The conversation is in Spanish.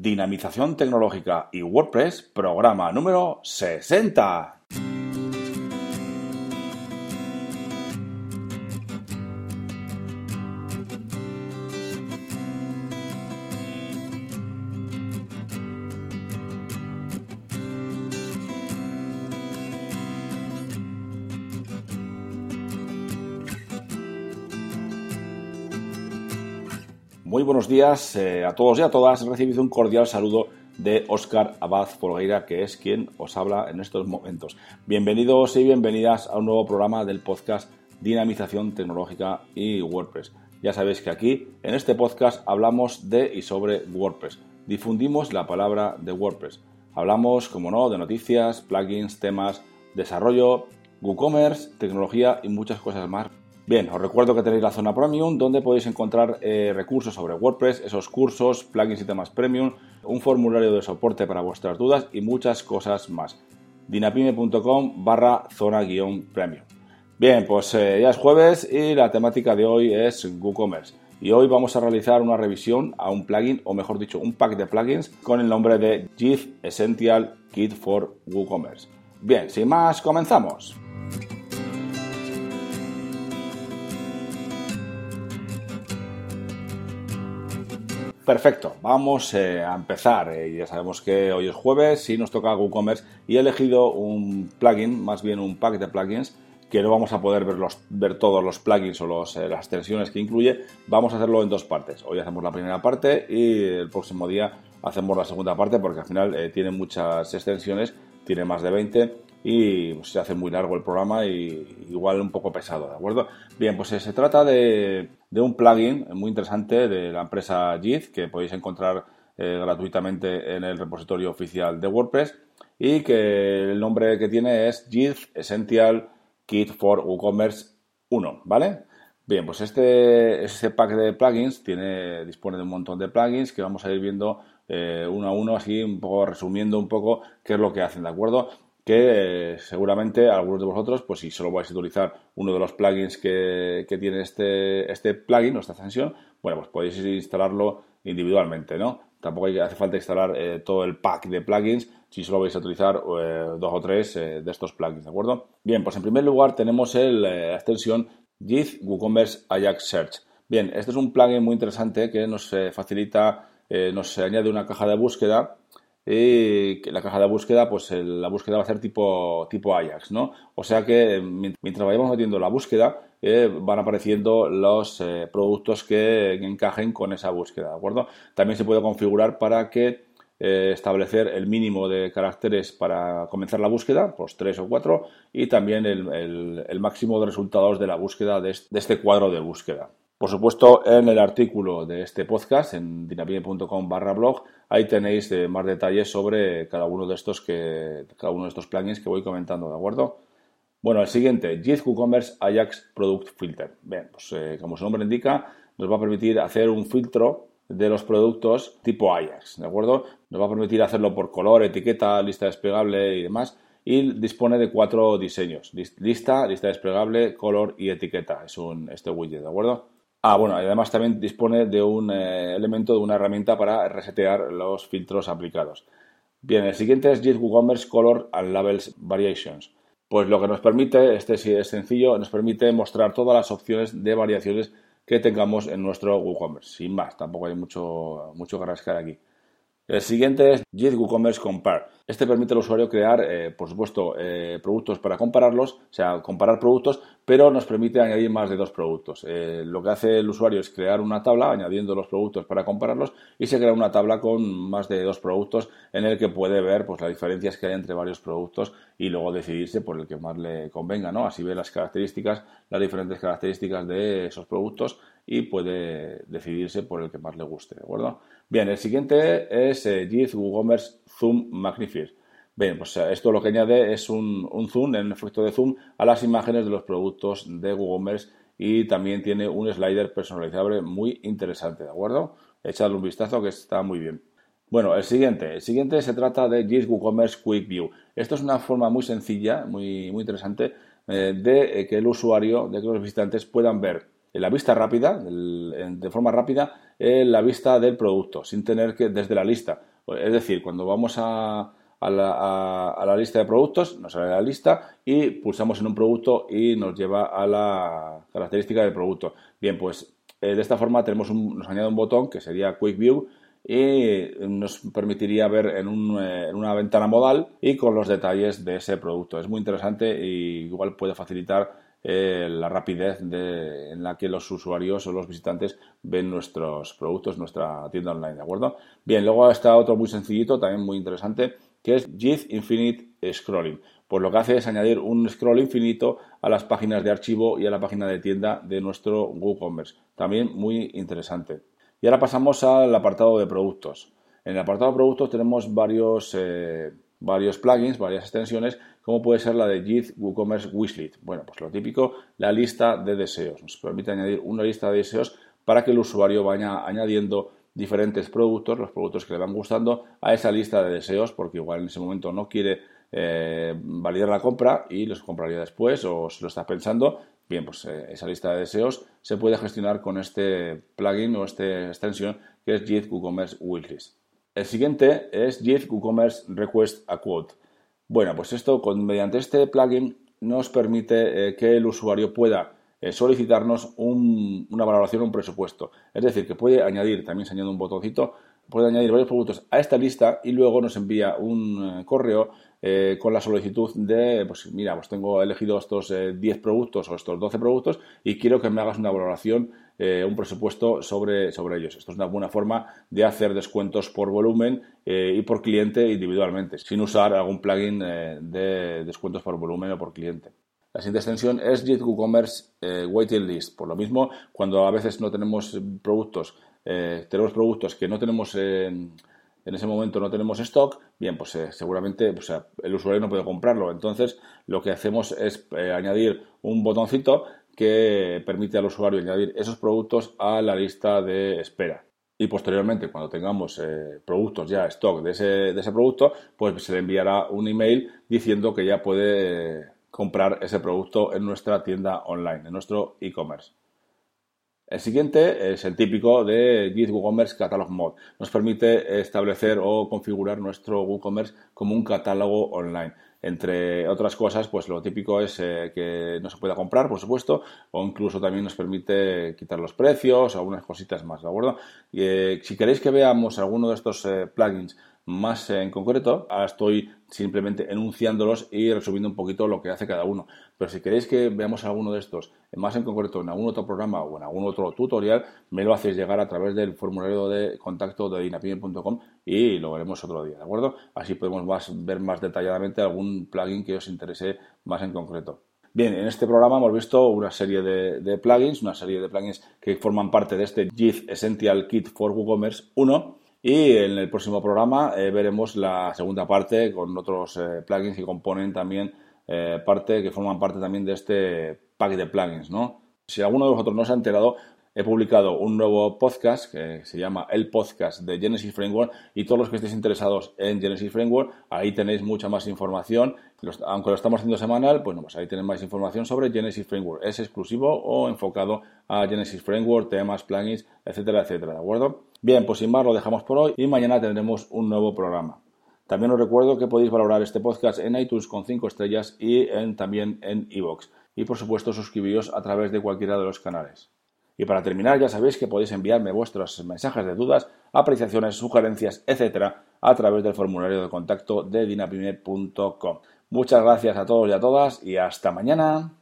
Dinamización Tecnológica y WordPress, programa número 60. Muy buenos días eh, a todos y a todas. Recibido un cordial saludo de Óscar Abad Folgueira, que es quien os habla en estos momentos. Bienvenidos y bienvenidas a un nuevo programa del podcast Dinamización Tecnológica y WordPress. Ya sabéis que aquí, en este podcast, hablamos de y sobre WordPress. Difundimos la palabra de WordPress. Hablamos, como no, de noticias, plugins, temas, desarrollo, WooCommerce, tecnología y muchas cosas más Bien, os recuerdo que tenéis la zona premium donde podéis encontrar eh, recursos sobre WordPress, esos cursos, plugins y temas premium, un formulario de soporte para vuestras dudas y muchas cosas más. dinapime.com barra zona guion premium. Bien, pues eh, ya es jueves y la temática de hoy es WooCommerce. Y hoy vamos a realizar una revisión a un plugin, o mejor dicho, un pack de plugins con el nombre de GIF Essential Kit for WooCommerce. Bien, sin más, comenzamos. Perfecto, vamos eh, a empezar. Eh, ya sabemos que hoy es jueves y nos toca WooCommerce y he elegido un plugin, más bien un pack de plugins que no vamos a poder ver, todos los plugins o eh, las extensiones que incluye. Vamos a hacerlo en dos partes. Hoy hacemos la primera parte y el próximo día hacemos la segunda parte porque al final tiene muchas extensiones, tiene más de 20 y se hace muy largo el programa y igual un poco pesado, ¿de acuerdo? Bien, pues se trata de, un plugin muy interesante de la empresa JIT que podéis encontrar eh, gratuitamente en el repositorio oficial de WordPress y que el nombre que tiene es JIT Essential Kit for WooCommerce 1, ¿vale? Bien, pues este, este pack de plugins tiene, dispone de un montón de plugins que vamos a ir viendo eh, uno a uno, así un poco resumiendo un poco qué es lo que hacen, ¿de acuerdo? Que eh, seguramente algunos de vosotros, pues si solo vais a utilizar uno de los plugins que, tiene este, este plugin o esta extensión, bueno, pues podéis instalarlo individualmente, ¿no? Tampoco hace falta instalar eh, todo el pack de plugins si solo vais a utilizar eh, dos o tres de estos plugins, ¿de acuerdo? Bien, pues en primer lugar tenemos el, la extensión JIT WooCommerce Ajax Search. Bien, este es un plugin muy interesante que nos facilita, nos añade una caja de búsqueda y la caja de búsqueda, pues la búsqueda va a ser tipo, tipo Ajax, ¿no? O sea que mientras vayamos metiendo la búsqueda, eh, van apareciendo los eh, productos que encajen con esa búsqueda, ¿de acuerdo? También se puede configurar para que eh, establecer el mínimo de caracteres para comenzar la búsqueda, pues tres o cuatro, y también el, máximo de resultados de la búsqueda de este cuadro de búsqueda. Por supuesto, en el artículo de este podcast, en dinamite.com barra blog, ahí tenéis eh, más detalles sobre cada uno de estos que, cada uno de estos plugins que voy comentando, ¿de acuerdo? Bueno, el siguiente, JIT WooCommerce Ajax Product Filter. Bien, pues eh, como su nombre indica, nos va a permitir hacer un filtro de los productos tipo Ajax, ¿de acuerdo? Nos va a permitir hacerlo por color, etiqueta, lista desplegable y demás. Y dispone de cuatro diseños, lista, lista desplegable, color y etiqueta. Es un, este widget, ¿de acuerdo? Ah, bueno, además también dispone de un eh, elemento, de una herramienta para resetear los filtros aplicados. Bien, el siguiente es JIT WooCommerce Color and Labels Variations. Pues lo que nos permite, este sí es sencillo, nos permite mostrar todas las opciones de variaciones que tengamos en nuestro WooCommerce. Sin más, tampoco hay mucho, mucho que rascar aquí. El siguiente es JIT WooCommerce Compare. Este permite al usuario crear, eh, por supuesto, eh, productos para compararlos, o sea, comparar productos, pero nos permite añadir más de dos productos. Eh, lo que hace el usuario es crear una tabla añadiendo los productos para compararlos y se crea una tabla con más de dos productos en el que puede ver pues, las diferencias que hay entre varios productos y luego decidirse por el que más le convenga, ¿no? Así ve las características, las diferentes características de esos productos y puede decidirse por el que más le guste, ¿de acuerdo? Bien, el siguiente es eh, WooCommerce Zoom Magnifier. Bien, pues eh, esto lo que añade es un, zoom, en efecto de zoom, a las imágenes de los productos de WooCommerce y también tiene un slider personalizable muy interesante, ¿de acuerdo? Echadle un vistazo que está muy bien. Bueno, el siguiente. El siguiente se trata de JIT WooCommerce Quick View. Esto es una forma muy sencilla, muy, muy interesante, eh, de eh, que el usuario, de que los visitantes puedan ver en la vista rápida, de forma rápida, la vista del producto, sin tener que desde la lista. Es decir, cuando vamos a, la, lista de productos, nos sale la lista y pulsamos en un producto y nos lleva a la característica del producto. Bien, pues eh, de esta forma tenemos nos añade un botón que sería Quick View y nos permitiría ver en, eh, una ventana modal y con los detalles de ese producto. Es muy interesante y igual puede facilitar eh, la rapidez en la que los usuarios o los visitantes ven nuestros productos, nuestra tienda online, ¿de acuerdo? Bien, luego está otro muy sencillito, también muy interesante, que es JIT Infinite Scrolling. Pues lo que hace es añadir un scroll infinito a las páginas de archivo y a la página de tienda de nuestro WooCommerce. También muy interesante. Y ahora pasamos al apartado de productos. En el apartado de productos tenemos varios, eh, varios plugins, varias extensiones, como puede ser la de JIT WooCommerce Wishlist. Bueno, pues lo típico, la lista de deseos. Nos permite añadir una lista de deseos para que el usuario vaya añadiendo diferentes productos, los productos que le van gustando, a esa lista de deseos, porque igual en ese momento no quiere eh, validar la compra y los compraría después o se lo está pensando Bien, pues eh, esa lista de deseos se puede gestionar con este plugin o esta extensión que es JIT WooCommerce Wishlist. El siguiente es JIT WooCommerce Request a Quote. Bueno, pues esto con, mediante este plugin nos permite eh, que el usuario pueda eh, solicitarnos una valoración, un presupuesto. Es decir, que puede añadir, también se añade un botoncito, puede añadir varios productos a esta lista y luego nos envía un correo eh, con la solicitud de, pues mira, pues tengo elegido estos 10 eh, productos o estos 12 productos y quiero que me hagas una valoración, eh, un presupuesto sobre, sobre ellos. Esto es una buena forma de hacer descuentos por volumen y por cliente individualmente, sin usar algún plugin de descuentos por volumen o por cliente. La siguiente extensión es JIT WooCommerce Waiting List. Por lo mismo, cuando a veces no tenemos productos, tenemos productos que no tenemos en ese momento no tenemos stock, bien, pues eh, seguramente el usuario no puede comprarlo. Entonces, lo que hacemos es eh, añadir un botoncito que permite al usuario añadir esos productos a la lista de espera. Y posteriormente, cuando tengamos eh, productos ya stock de ese, de ese producto, pues se le enviará un email diciendo que ya puede comprar ese producto en nuestra tienda online, en nuestro e-commerce. El siguiente es el típico de Git WooCommerce Catalog Mode. Nos permite establecer o configurar nuestro WooCommerce como un catálogo online. Entre otras cosas, pues lo típico es eh, que no se pueda comprar, por supuesto, o incluso también nos permite quitar los precios, algunas cositas más, ¿de acuerdo? Y, eh, si queréis que veamos alguno de estos eh, plugins más en concreto. Ahora estoy simplemente enunciándolos y resumiendo un poquito lo que hace cada uno. Pero si queréis que veamos alguno de estos más en concreto en algún otro programa o en algún otro tutorial, me lo hacéis llegar a través del formulario de contacto de dinapime.com y lo veremos otro día, ¿de acuerdo? Así podemos ver más detalladamente algún plugin que os interese más en concreto. Bien, en este programa hemos visto una serie de, de plugins, una serie de plugins que forman parte de este JIT Essential Kit for WooCommerce 1 y en el próximo programa eh, veremos la segunda parte con otros eh, plugins que componen también eh, parte, que forman parte también de este pack de plugins, ¿no? Si alguno de vosotros no se ha enterado, he publicado un nuevo podcast que se llama El Podcast de Genesis Framework y todos los que estéis interesados en Genesis Framework, ahí tenéis mucha más información. aunque lo estamos haciendo semanal, pues, pues ahí tenéis más información sobre Genesis Framework. Es exclusivo o enfocado a Genesis Framework, temas, plugins, etcétera, etcétera, ¿de acuerdo? Bien, pues sin más lo dejamos por hoy y mañana tendremos un nuevo programa. También os recuerdo que podéis valorar este podcast en iTunes con 5 estrellas y también en iVoox. Y por supuesto suscribiros a través de cualquiera de los canales. Y para terminar, ya sabéis que podéis enviarme vuestros mensajes de dudas, apreciaciones, sugerencias, etcétera, a través del formulario de contacto de dinapime.com. Muchas gracias a todos y a todas y hasta mañana.